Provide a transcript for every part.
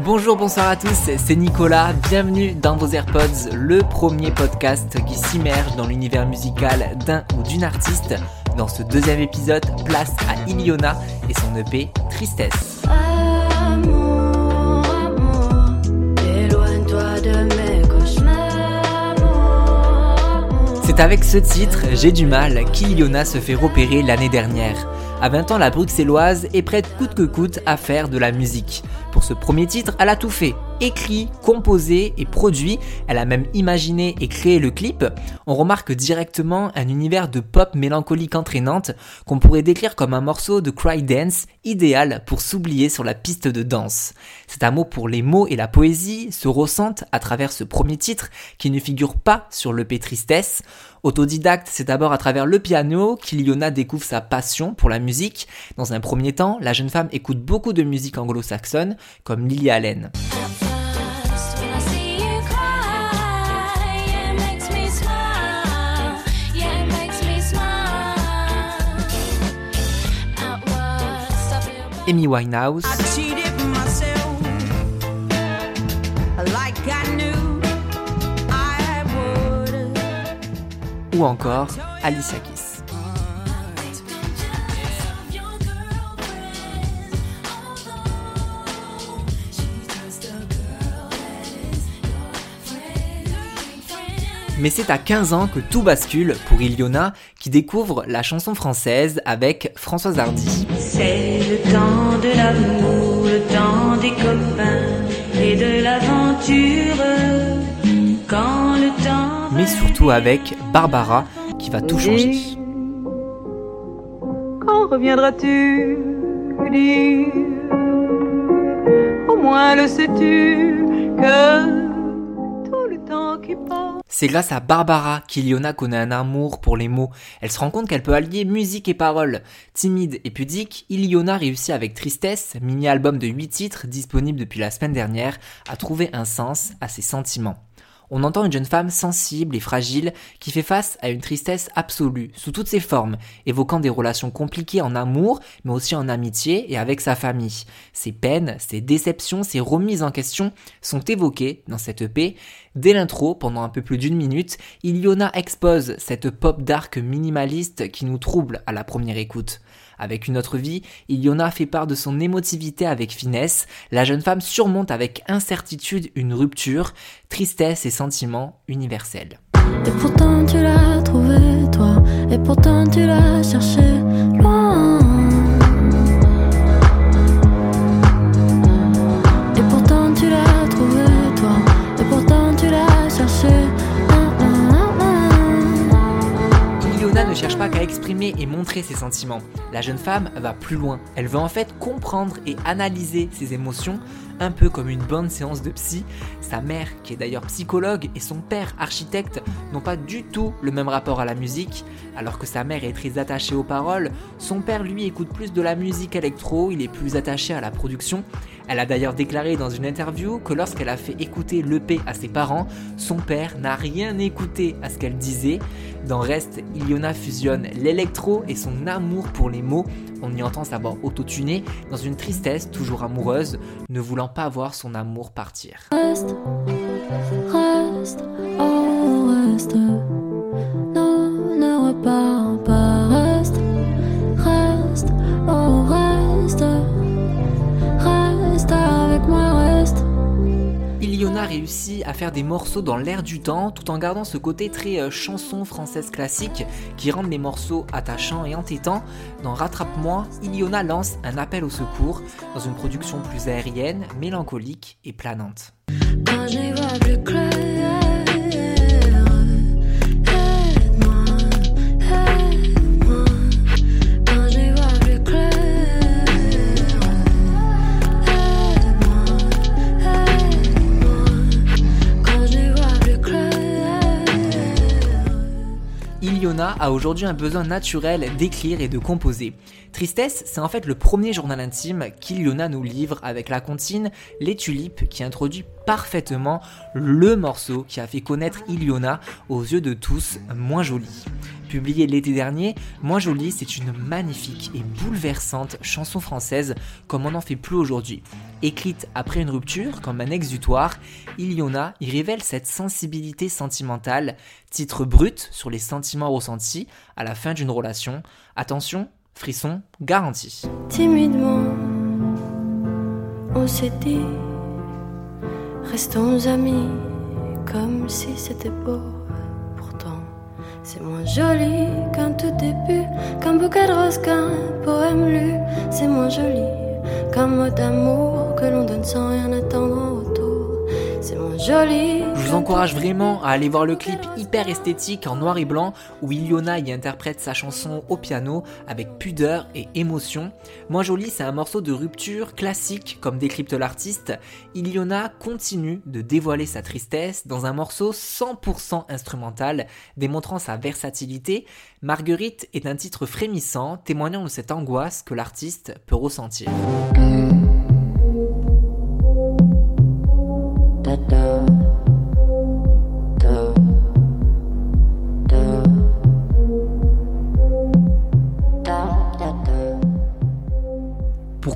Bonjour, bonsoir à tous, c'est Nicolas, bienvenue dans vos AirPods, le premier podcast qui s'immerge dans l'univers musical d'un ou d'une artiste. Dans ce deuxième épisode, place à Iliona et son EP Tristesse. C'est avec ce titre, J'ai du mal, qu'Iliona se fait repérer l'année dernière. À 20 ans, la bruxelloise est prête coûte que coûte à faire de la musique. Pour ce premier titre, elle a tout fait. Écrit, composé et produit. Elle a même imaginé et créé le clip. On remarque directement un univers de pop mélancolique entraînante qu'on pourrait décrire comme un morceau de cry dance idéal pour s'oublier sur la piste de danse. Cet amour pour les mots et la poésie se ressentent à travers ce premier titre qui ne figure pas sur le Tristesse. Autodidacte, c'est d'abord à travers le piano qu'Iliona découvre sa passion pour la musique. Dans un premier temps, la jeune femme écoute beaucoup de musique anglo-saxonne, comme Lily Allen. Amy Winehouse. ou encore Alicia Keys. Mais c'est à 15 ans que tout bascule pour Iliona qui découvre la chanson française avec Françoise Hardy. C'est le temps de l'amour, le temps des copains et de l'aventure. Quand le temps mais surtout avec Barbara qui va tout changer. Quand reviendras-tu Au moins le sais-tu que tout le temps qui passe. C'est grâce à Barbara qu'Iliona connaît un amour pour les mots. Elle se rend compte qu'elle peut allier musique et paroles. Timide et pudique, Iliona réussit avec Tristesse, mini-album de 8 titres disponible depuis la semaine dernière, à trouver un sens à ses sentiments on entend une jeune femme sensible et fragile qui fait face à une tristesse absolue, sous toutes ses formes, évoquant des relations compliquées en amour, mais aussi en amitié et avec sa famille. Ses peines, ses déceptions, ses remises en question sont évoquées dans cette EP. Dès l'intro, pendant un peu plus d'une minute, Iliona expose cette pop dark minimaliste qui nous trouble à la première écoute. Avec une autre vie, Iliona fait part de son émotivité avec finesse. La jeune femme surmonte avec incertitude une rupture, tristesse et sentiments universels. Et pourtant tu l'as trouvé toi, et pourtant tu l'as cherché loin. Cherche pas qu'à exprimer et montrer ses sentiments. La jeune femme va plus loin. Elle veut en fait comprendre et analyser ses émotions, un peu comme une bonne séance de psy. Sa mère, qui est d'ailleurs psychologue, et son père, architecte, n'ont pas du tout le même rapport à la musique. Alors que sa mère est très attachée aux paroles, son père lui écoute plus de la musique électro, il est plus attaché à la production. Elle a d'ailleurs déclaré dans une interview que lorsqu'elle a fait écouter l'EP à ses parents, son père n'a rien écouté à ce qu'elle disait. Dans Reste, Iliona fusionne l'électro et son amour pour les mots. On y entend sa voix autotunée dans une tristesse toujours amoureuse, ne voulant pas voir son amour partir. Oh Iliona réussit à faire des morceaux dans l'air du temps tout en gardant ce côté très euh, chanson française classique qui rendent les morceaux attachants et entêtants. Dans Rattrape-moi, Iliona lance un appel au secours dans une production plus aérienne, mélancolique et planante. A aujourd'hui un besoin naturel d'écrire et de composer. Tristesse, c'est en fait le premier journal intime qu'Iliona nous livre avec la comptine Les Tulipes qui introduit parfaitement le morceau qui a fait connaître Iliona aux yeux de tous, Moins Jolie. Publié l'été dernier, Moins Jolie, c'est une magnifique et bouleversante chanson française comme on n'en fait plus aujourd'hui. Écrite après une rupture, comme un exutoire, Iliona y révèle cette sensibilité sentimentale, titre brut sur les sentiments ressentis à la fin d'une relation. Attention, frisson garanti. Timidement, on s'est dit, restons amis, comme si c'était beau. Pourtant, c'est moins joli qu'un tout début, qu'un bouquet de roses, qu'un poème lu. C'est moins joli qu'un mot d'amour que l'on donne sans rien attendre en retour. C'est moins joli. Je vous encourage vraiment à aller voir le clip hyper esthétique en noir et blanc où Iliona y interprète sa chanson au piano avec pudeur et émotion. Moins joli, c'est un morceau de rupture classique comme décrypte l'artiste. Iliona continue de dévoiler sa tristesse dans un morceau 100% instrumental démontrant sa versatilité. Marguerite est un titre frémissant témoignant de cette angoisse que l'artiste peut ressentir.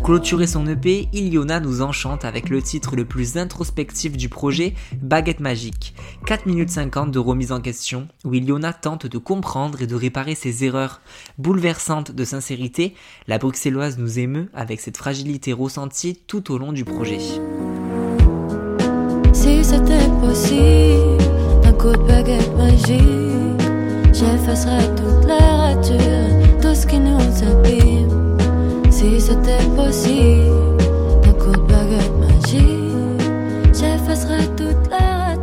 Pour clôturer son EP, Iliona nous enchante avec le titre le plus introspectif du projet, Baguette Magique. 4 minutes 50 de remise en question, où Iliona tente de comprendre et de réparer ses erreurs. Bouleversante de sincérité, la bruxelloise nous émeut avec cette fragilité ressentie tout au long du projet. Si c'était.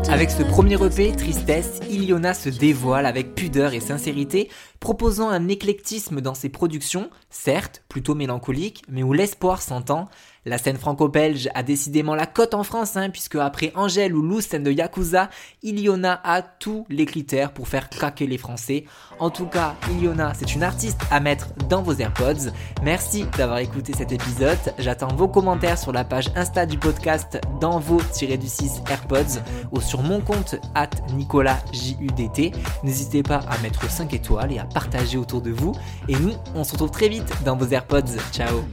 Avec ce premier EP, Tristesse, Iliona se dévoile avec pudeur et sincérité, proposant un éclectisme dans ses productions, certes plutôt mélancolique, mais où l'espoir s'entend. La scène franco-belge a décidément la cote en France, hein, puisque après Angèle ou Lou, scène de Yakuza, Iliona a tous les critères pour faire craquer les Français. En tout cas, Iliona, c'est une artiste à mettre dans vos AirPods. Merci d'avoir écouté cet épisode. J'attends vos commentaires sur la page Insta du podcast dans vos-du-6 AirPods ou sur mon compte at NicolasJUDT. N'hésitez pas à mettre 5 étoiles et à partager autour de vous. Et nous, on se retrouve très vite dans vos AirPods. Ciao